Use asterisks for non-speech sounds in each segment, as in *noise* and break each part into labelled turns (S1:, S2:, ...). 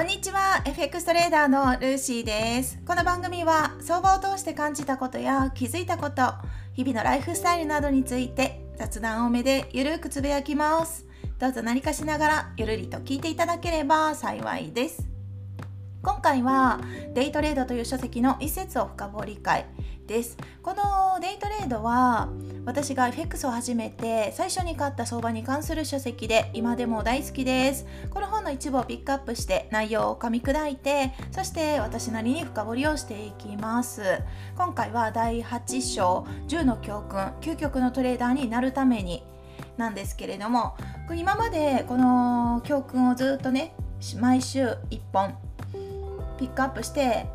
S1: こんにちは。FX トレーダーのルーシーです。この番組は相場を通して感じたことや気づいたこと日々のライフスタイルなどについて雑談多めでゆるくつぶやきます。どうぞ何かしながらゆるりと聞いていただければ幸いです。今回はデイトレードという書籍の一節を深掘り会です。このデイトレードは私が FX を始めて最初に買った相場に関する書籍で今でも大好きです。この本の一部をピックアップして内容を噛み砕いてそして私なりに深掘りをしていきます。今回は第8章10の教訓究極のトレーダーになるためになんですけれども今までこの教訓をずっとね毎週1本ピックアップして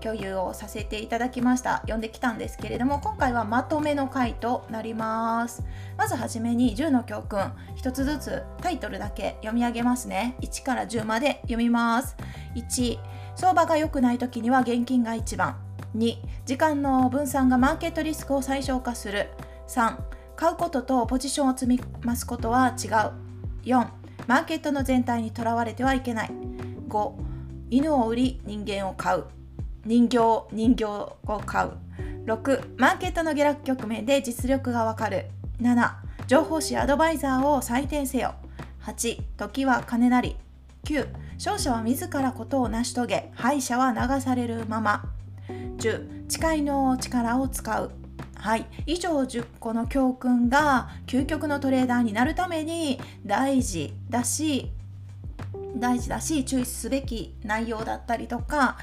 S1: 共有をさせていただきました。読んできたんですけれども今回はまとめの回となります。まずはじめに10の教訓。1つずつタイトルだけ読み上げますね。1から10まで読みます。1相場が良くない時には現金が一番。2時間の分散がマーケットリスクを最小化する。3買うこととポジションを積み増すことは違う。4マーケットの全体にとらわれてはいけない。5犬を売り人間を買う。人形人形を買う。6マーケットの下落局面で実力がわかる。7情報誌アドバイザーを採点せよ。8時は金なり。9勝者は自らことを成し遂げ敗者は流されるまま。10誓いの力を使う。はい。以上10個の教訓が究極のトレーダーになるために大事だし大事だし注意すべき内容だったりとか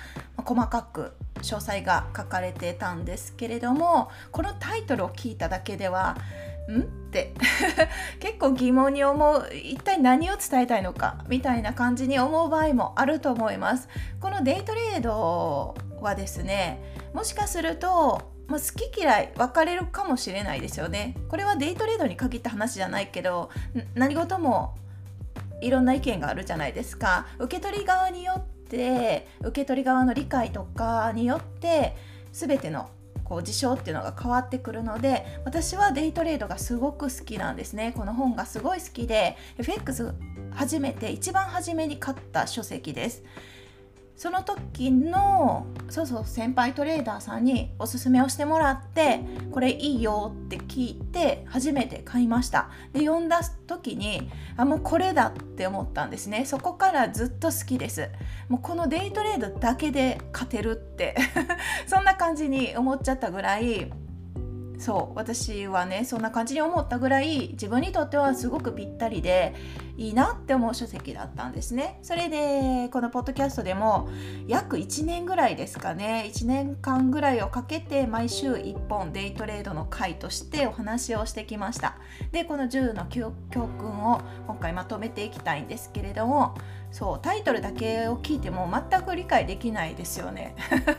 S1: 細かく詳細が書かれてたんですけれどもこのタイトルを聞いただけではん？って。*laughs* 結構疑問に思う一体何を伝えたいのかみたいな感じに思う場合もあると思います。このデイトレードはですねもしかするとまあ、好き嫌い分かれるかもしれないですよね。これはデイトレードに限った話じゃないけど何事もいろんな意見があるじゃないですか。受け取り側によって受け取り側の理解とかによって全てのこう事象っていうのが変わってくるので私はデイトレードがすごく好きなんですね。この本がすごい好きで FX 初めて一番初めに買った書籍です。その時のそうそう先輩トレーダーさんにおすすめをしてもらってこれいいよって聞いて初めて買いました。で読んだ時にあもうこれだって思ったんですね。そこからずっと好きです。もうこのデイトレードだけで勝てるって。*laughs* そんな感じに思っちゃったぐらいそう私はねそんな感じに思ったぐらい自分にとってはすごくぴったりでいいなって思う書籍だったんですね。それでこのポッドキャストでも約1年ぐらいですかね1年間ぐらいをかけて毎週1本デイトレードの回としてお話をしてきました。でこの10の教訓を今回まとめていきたいんですけれどもそうタイトルだけを聞いても全く理解できないですよね。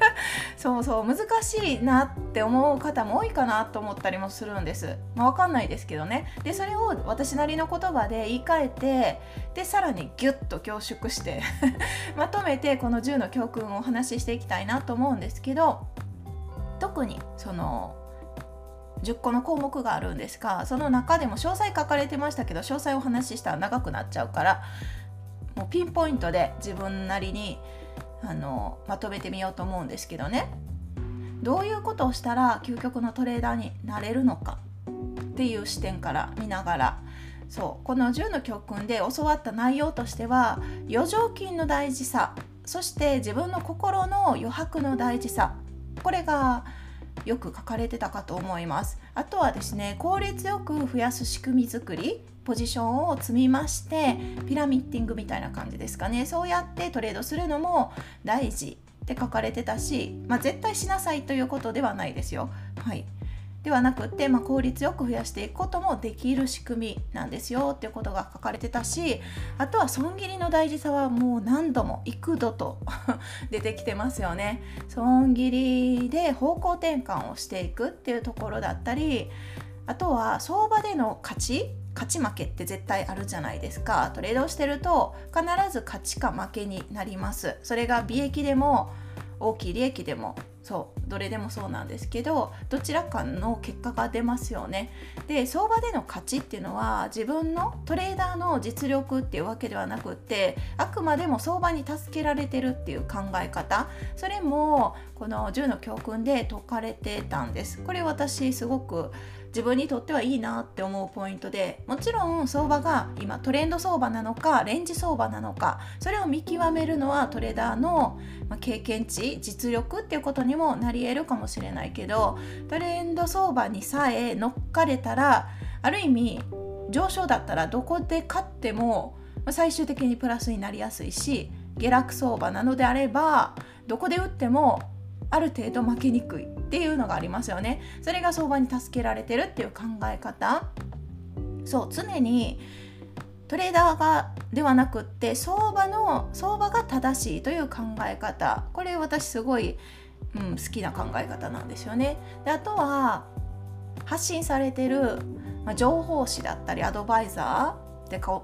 S1: *laughs* そうそう難しいなっって思う方も多いかなと思ったりもするんです、まあ、分かんないですけどね。でそれを私なりの言葉で言い換えてでさらにギュッと凝縮して *laughs* まとめてこの10の教訓をお話ししていきたいなと思うんですけど特にその10個の項目があるんですがその中でも詳細書かれてましたけど詳細お話ししたら長くなっちゃうからもうピンポイントで自分なりにあのまとめてみようと思うんですけどね。どういうことをしたら究極のトレーダーになれるのかっていう視点から見ながら。そうこの10の教訓で教わった内容としては余剰金の大事さそして自分の心の余白の大事さこれがよく書かれてたかと思います。あとはですね効率よく増やす仕組み作りポジションを積みましてピラミッティングみたいな感じですかね。そうやってトレードするのも大事って書かれてたし、まあ、絶対しなさいということではないですよ。はいではなくって、まあ、効率よく増やしていくこともできる仕組みなんですよっていうことが書かれてたしあとは損切りの大事さはもう何度も幾度と *laughs* 出てきてますよね損切りで方向転換をしていくっていうところだったりあとは相場での勝ち勝ち負けって絶対あるじゃないですかトレードをしてると必ず勝ちか負けになりますそれが利益でも大きい利益でもそうどれでもそうなんですけどどちらかの結果が出ますよね。で相場での勝ちっていうのは自分のトレーダーの実力っていうわけではなくってあくまでも相場に助けられてるっていう考え方それもこの10の教訓で説かれてたんです。これ私すごく自分にとってはいいなって思うポイントでもちろん相場が今トレンド相場なのかレンジ相場なのかそれを見極めるのはトレーダーの経験値実力っていうことにもなり得るかもしれないけどトレンド相場にさえ乗っかれたらある意味上昇だったらどこで買っても最終的にプラスになりやすいし下落相場なのであればどこで売ってもある程度負けにくい。っていうのがありますよね。それが相場に助けられてるっていう考え方。そう常にトレーダーがではなくって相場の相場が正しいという考え方。これ私すごい、うん、好きな考え方なんですよね。であとは発信されてる、ま、情報誌だったりアドバイザーで今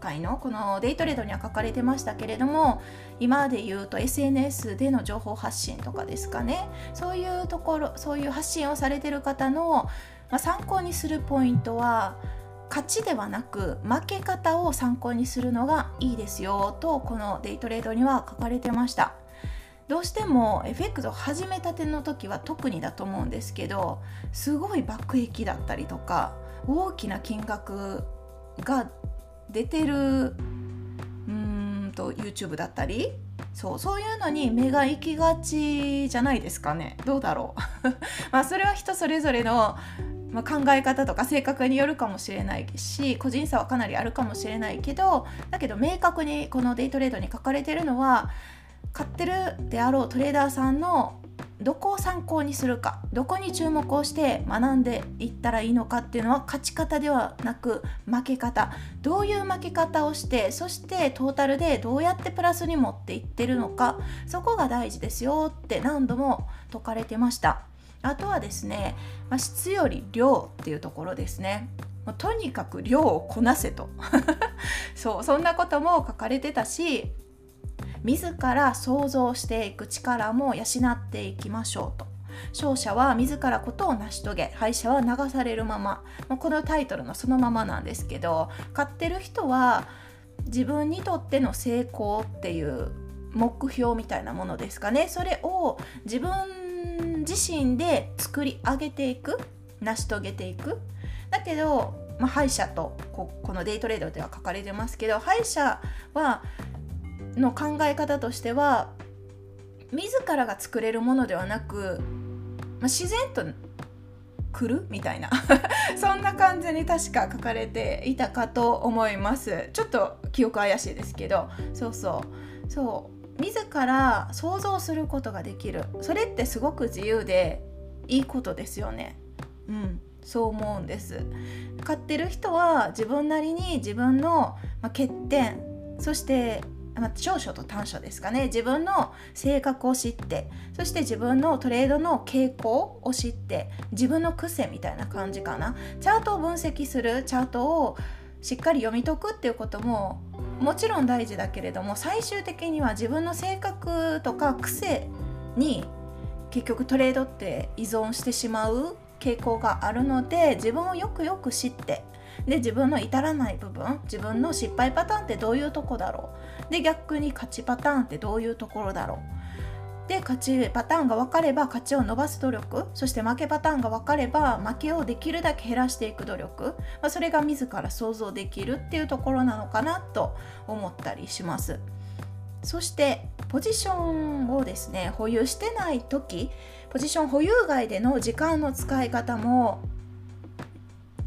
S1: 回のこのデイトレードには書かれてましたけれども今で言うと SNS での情報発信とかですかね。そういうところそういう発信をされてる方の、まあ、参考にするポイントは勝ちではなく負け方を参考にするのがいいですよとこのデイトレードには書かれてました。どうしても FX を始めたての時は特にだと思うんですけどすごい爆撃だったりとか大きな金額が出てるうんと YouTube だったり。そうそういうのに目が行きがちじゃないですかね。どうだろう。*laughs* まあそれは人それぞれの、まあ、考え方とか性格によるかもしれないし個人差はかなりあるかもしれないけどだけど明確にこのデイトレードに書かれてるのは買ってるであろうトレーダーさんのどこを参考にするかどこに注目をして学んでいったらいいのかっていうのは勝ち方ではなく負け方。どういう負け方をしてそしてトータルでどうやってプラスに持っていってるのかそこが大事ですよって何度も説かれてました。あとはですね、まあ、質より量っていうところですね。とにかく量をこなせと。*laughs* そうそんなことも書かれてたし自ら想像していく力も養っていきましょうと。勝者は自らことを成し遂げ敗者は流されるまま。このタイトルのそのままなんですけど買ってる人は自分にとっての成功っていう目標みたいなものですかね。それを自分自身で作り上げていく成し遂げていく。だけど、まあ、敗者とこのデイトレードでは書かれてますけど敗者はの考え方としては自らが作れるものではなく、まあ、自然と来るみたいな *laughs* そんな感じに確か書かれていたかと思います。ちょっと記憶怪しいですけどそうそう。そう。自ら想像することができる。それってすごく自由でいいことですよね。うん。そう思うんです。買ってる人は自分なりに自分の欠点そしてまあ、長所と短所ですかね。自分の性格を知ってそして自分のトレードの傾向を知って自分の癖みたいな感じかな。チャートを分析するチャートをしっかり読み解くっていうことももちろん大事だけれども最終的には自分の性格とか癖に結局トレードって依存してしまう傾向があるので自分をよくよく知ってで自分の至らない部分自分の失敗パターンってどういうとこだろう？で逆に勝ちパターンってどういうところだろう？で勝ちパターンが分かれば勝ちを伸ばす努力そして負けパターンが分かれば負けをできるだけ減らしていく努力、まあ、それが自ら想像できるっていうところなのかなと思ったりします。そしてポジションをですね保有してない時ポジション保有外での時間の使い方も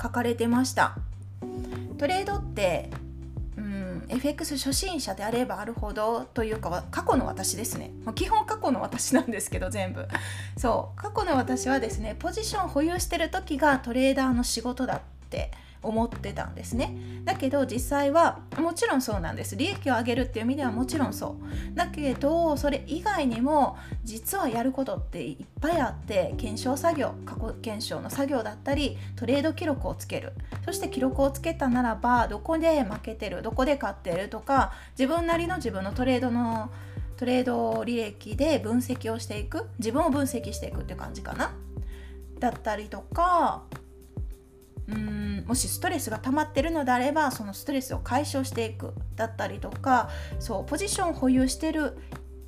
S1: 書かれてました。トレードってうん FX 初心者であればあるほどというか過去の私ですね。基本過去の私なんですけど全部。そう。過去の私はですねポジション保有してる時がトレーダーの仕事だって思ってたんですね。だけど実際はもちろんそうなんです。利益を上げるっていう意味ではもちろんそう。だけどそれ以外にも実はやることっていっぱいあって検証作業過去検証の作業だったりトレード記録をつける。そして記録をつけたならばどこで負けてるどこで勝ってるとか自分なりの自分のトレードのトレード履歴で分析をしていく。自分を分析していくって感じかな。だったりとかうんもしストレスが溜まってるのであればそのストレスを解消していくだったりとかそうポジションを保有してる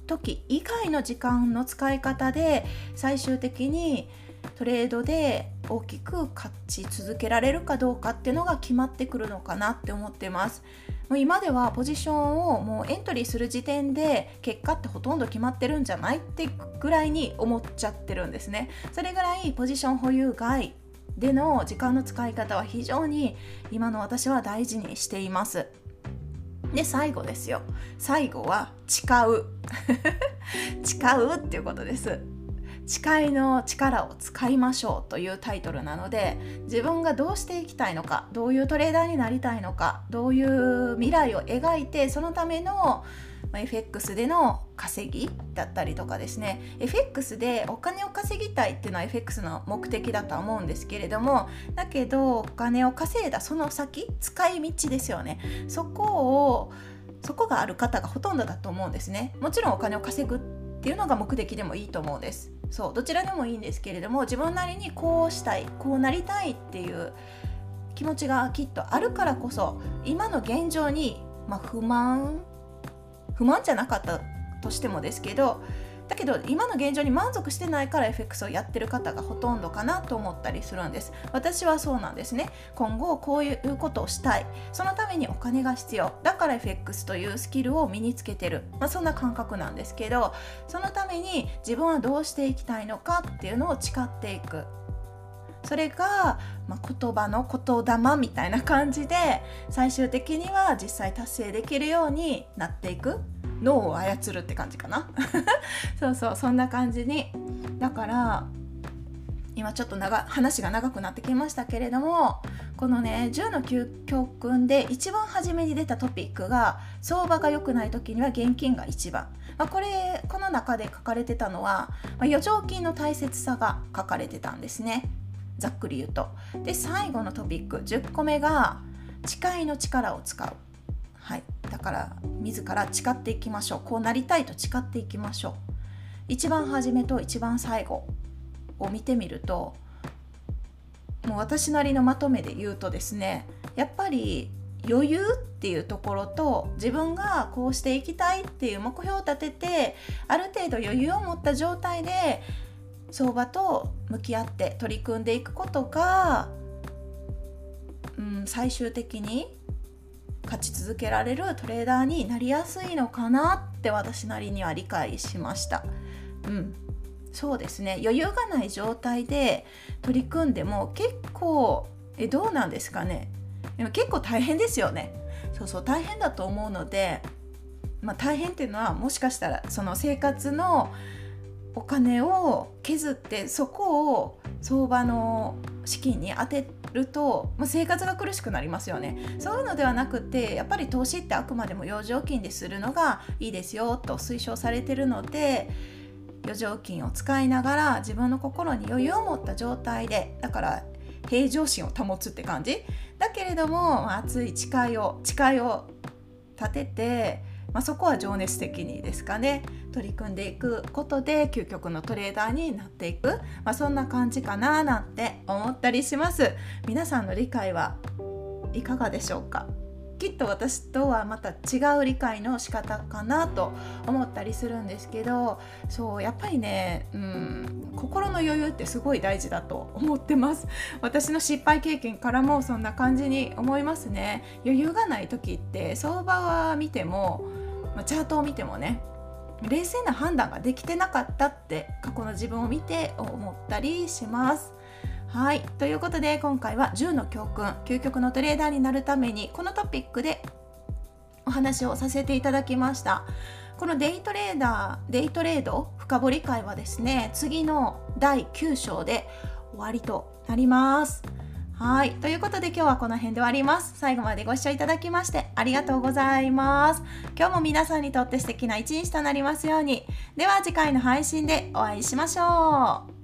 S1: 時以外の時間の使い方で最終的にトレードで大きく勝ち続けられるかどうかっていうのが決まってくるのかなって思ってます。もう今ではポジションをもうエントリーする時点で結果ってほとんど決まってるんじゃないってぐらいに思っちゃってるんですね。それぐらいポジション保有外での時間の使い方は非常に今の私は大事にしています。で最後ですよ。最後は誓う。*laughs* 誓うっていうことです。誓いの力を使いましょうというタイトルなので自分がどうしていきたいのかどういうトレーダーになりたいのかどういう未来を描いてそのための FX での稼ぎだったりとかですね。FX でお金を稼ぎたいっていうのは FX の目的だとは思うんですけれどもだけどお金を稼いだその先使い道ですよね。そこをそこがある方がほとんどだと思うんですね。もちろんお金を稼ぐっていうのが目的でもいいと思うんです。そうどちらでもいいんですけれども自分なりにこうしたいこうなりたいっていう気持ちがきっとあるからこそ今の現状に、まあ、不満不満じゃなかったとしてもですけどだけど今の現状に満足してないから FX をやってる方がほとんどかなと思ったりするんです。私はそうなんですね。今後こういうことをしたい。そのためにお金が必要。だから FX というスキルを身につけてる、まあ、そんな感覚なんですけどそのために自分はどうしていきたいのかっていうのを誓っていく。それが、まあ、言葉の言霊みたいな感じで最終的には実際達成できるようになっていく脳を操るって感じかな。*laughs* そうそうそんな感じに。だから今ちょっと長話が長くなってきましたけれどもこのね10の教訓で一番初めに出たトピックが相場が良くない時には現金が一番、まあ、これこの中で書かれてたのは、まあ、余剰金の大切さが書かれてたんですね。ざっくり言うと。で最後のトピック10個目が誓いの力を使う。はい。だから自ら誓っていきましょう。こうなりたいと誓っていきましょう。一番初めと一番最後を見てみるともう私なりのまとめで言うとですねやっぱり余裕っていうところと自分がこうしていきたいっていう目標を立ててある程度余裕を持った状態で相場と向き合って取り組んでいくことが、うん、最終的に勝ち続けられるトレーダーになりやすいのかなって私なりには理解しました。うん。そうですね。余裕がない状態で取り組んでも結構えどうなんですかね。でも結構大変ですよね。そうそう。大変だと思うので、まあ、大変っていうのはもしかしたらその生活のお金を削ってそこを相場の資金に充てると、まあ、生活が苦しくなりますよね。そういうのではなくてやっぱり投資ってあくまでも余剰金でするのがいいですよと推奨されてるので余剰金を使いながら自分の心に余裕を持った状態でだから平常心を保つって感じ？だけれども熱い誓いを誓いを立てて、まあ、そこは情熱的にですかね取り組んでいくことで究極のトレーダーになっていく、まあ、そんな感じかななんて思ったりします。皆さんの理解はいかがでしょうか？きっと私とはまた違う理解の仕方かなと思ったりするんですけどそうやっぱりね、うん、心の余裕ってすごい大事だと思ってます。私の失敗経験からもそんな感じに思いますね。余裕がない時って相場は見ても、まあ、チャートを見てもね冷静な判断ができてなかったって過去の自分を見て思ったりします。はい。ということで今回は10の教訓究極のトレーダーになるためにこのトピックでお話をさせていただきました。このデイトレーダーデイトレード深掘り会はですね次の第9章で終わりとなります。はい。ということで今日はこの辺で終わります。最後までご視聴いただきましてありがとうございます。今日も皆さんにとって素敵な一日となりますように。では次回の配信でお会いしましょう。